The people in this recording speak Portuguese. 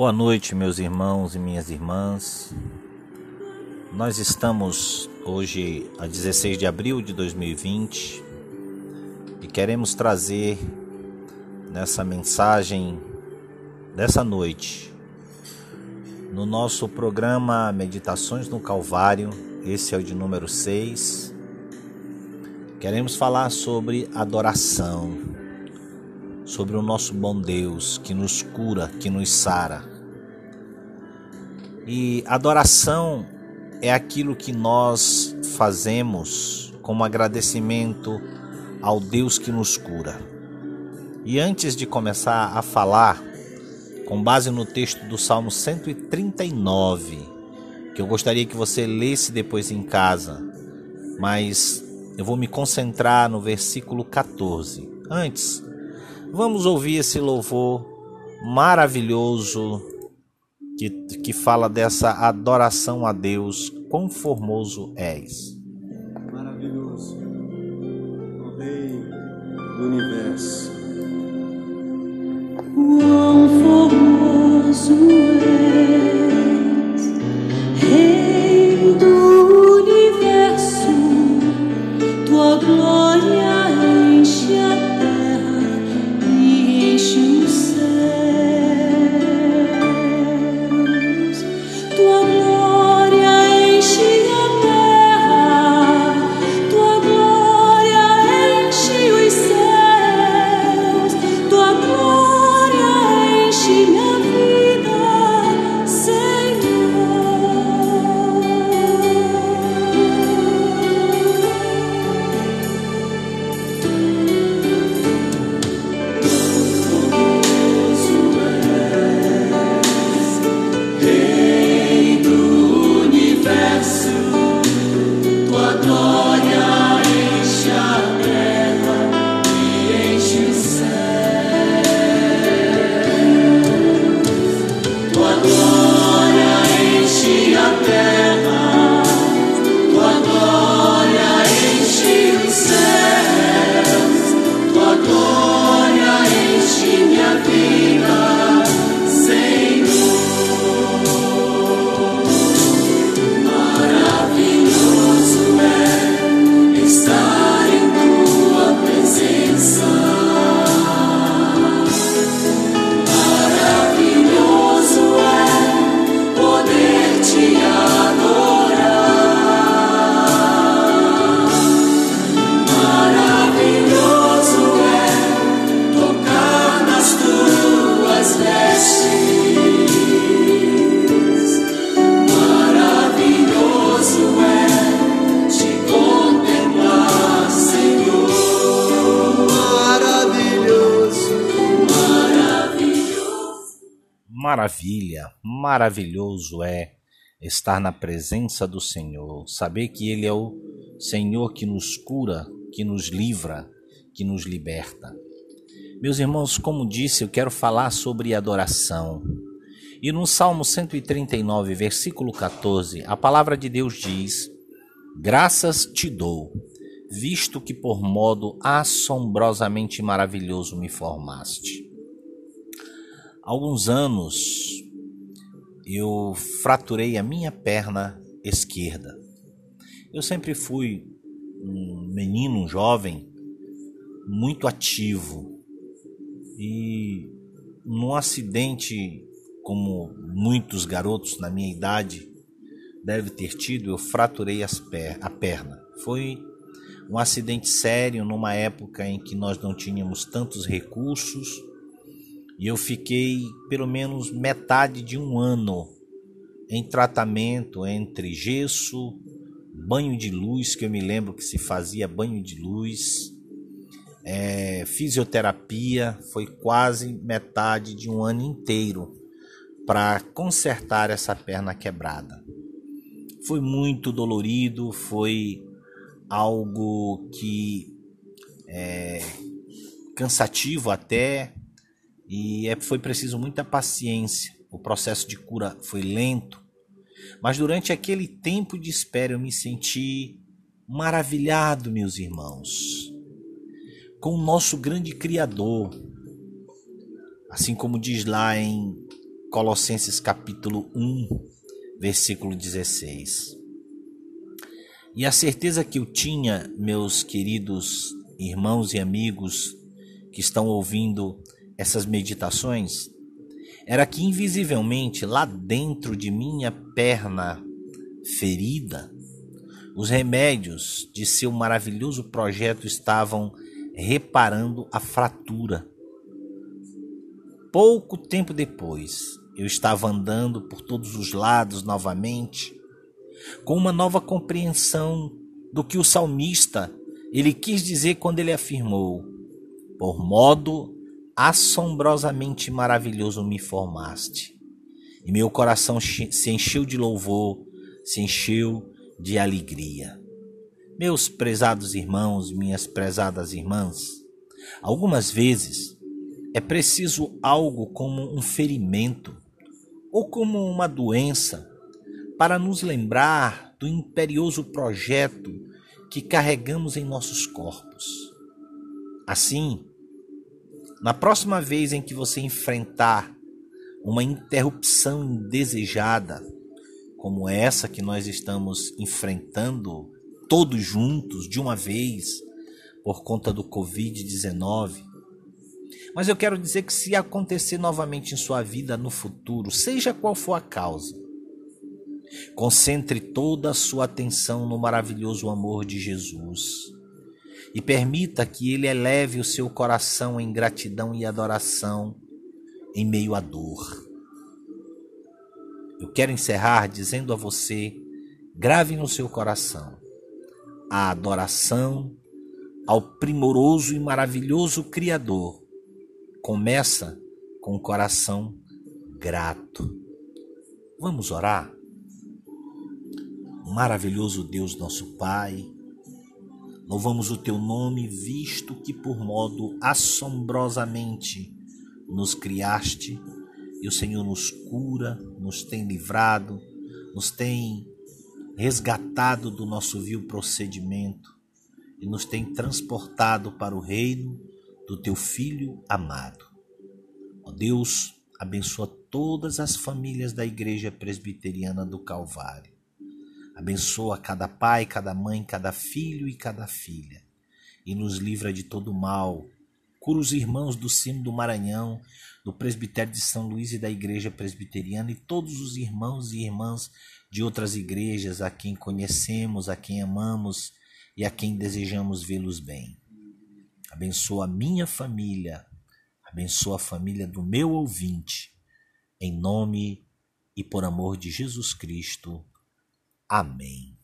Boa noite, meus irmãos e minhas irmãs. Nós estamos hoje a 16 de abril de 2020 e queremos trazer nessa mensagem dessa noite no nosso programa Meditações no Calvário, esse é o de número 6. Queremos falar sobre adoração, sobre o nosso bom Deus que nos cura, que nos sara. E adoração é aquilo que nós fazemos como agradecimento ao Deus que nos cura. E antes de começar a falar, com base no texto do Salmo 139, que eu gostaria que você lesse depois em casa, mas eu vou me concentrar no versículo 14. Antes, vamos ouvir esse louvor maravilhoso que, que fala dessa adoração a Deus, quão formoso és. Maravilhoso, o Rei do Universo. Quão Maravilha, maravilhoso é estar na presença do Senhor, saber que Ele é o Senhor que nos cura, que nos livra, que nos liberta. Meus irmãos, como disse, eu quero falar sobre adoração. E no Salmo 139, versículo 14, a palavra de Deus diz: Graças te dou, visto que por modo assombrosamente maravilhoso me formaste. Alguns anos eu fraturei a minha perna esquerda. Eu sempre fui um menino, um jovem, muito ativo. E num acidente, como muitos garotos na minha idade deve ter tido, eu fraturei per a perna. Foi um acidente sério numa época em que nós não tínhamos tantos recursos e eu fiquei pelo menos metade de um ano em tratamento entre gesso, banho de luz, que eu me lembro que se fazia banho de luz, é, fisioterapia, foi quase metade de um ano inteiro para consertar essa perna quebrada. Foi muito dolorido, foi algo que é cansativo até, e é, foi preciso muita paciência. O processo de cura foi lento, mas durante aquele tempo de espera eu me senti maravilhado, meus irmãos. com o nosso grande Criador. Assim como diz lá em Colossenses capítulo 1, versículo 16. E a certeza que eu tinha, meus queridos irmãos e amigos que estão ouvindo essas meditações, era que invisivelmente lá dentro de minha perna ferida, os remédios de seu maravilhoso projeto estavam reparando a fratura. Pouco tempo depois, eu estava andando por todos os lados novamente, com uma nova compreensão do que o salmista ele quis dizer quando ele afirmou: Por modo assombrosamente maravilhoso me formaste. E meu coração se encheu de louvor, se encheu de alegria. Meus prezados irmãos, minhas prezadas irmãs, algumas vezes é preciso algo como um ferimento ou como uma doença para nos lembrar do imperioso projeto que carregamos em nossos corpos. Assim, na próxima vez em que você enfrentar uma interrupção indesejada, como essa que nós estamos enfrentando todos juntos de uma vez por conta do Covid-19. Mas eu quero dizer que se acontecer novamente em sua vida no futuro, seja qual for a causa, concentre toda a sua atenção no maravilhoso amor de Jesus e permita que ele eleve o seu coração em gratidão e adoração em meio à dor. Eu quero encerrar dizendo a você: grave no seu coração a adoração ao primoroso e maravilhoso Criador começa com o coração grato. Vamos orar? Maravilhoso Deus, nosso Pai, louvamos o teu nome, visto que por modo assombrosamente nos criaste e o Senhor nos cura, nos tem livrado, nos tem resgatado do nosso vil procedimento e nos tem transportado para o reino do teu Filho amado. Ó Deus, abençoa todas as famílias da Igreja Presbiteriana do Calvário. Abençoa cada pai, cada mãe, cada filho e cada filha. E nos livra de todo mal. Cura os irmãos do Cimo do Maranhão, do Presbitério de São Luís e da Igreja Presbiteriana e todos os irmãos e irmãs de outras igrejas a quem conhecemos, a quem amamos e a quem desejamos vê-los bem. Abençoa a minha família, abençoa a família do meu ouvinte, em nome e por amor de Jesus Cristo. Amém.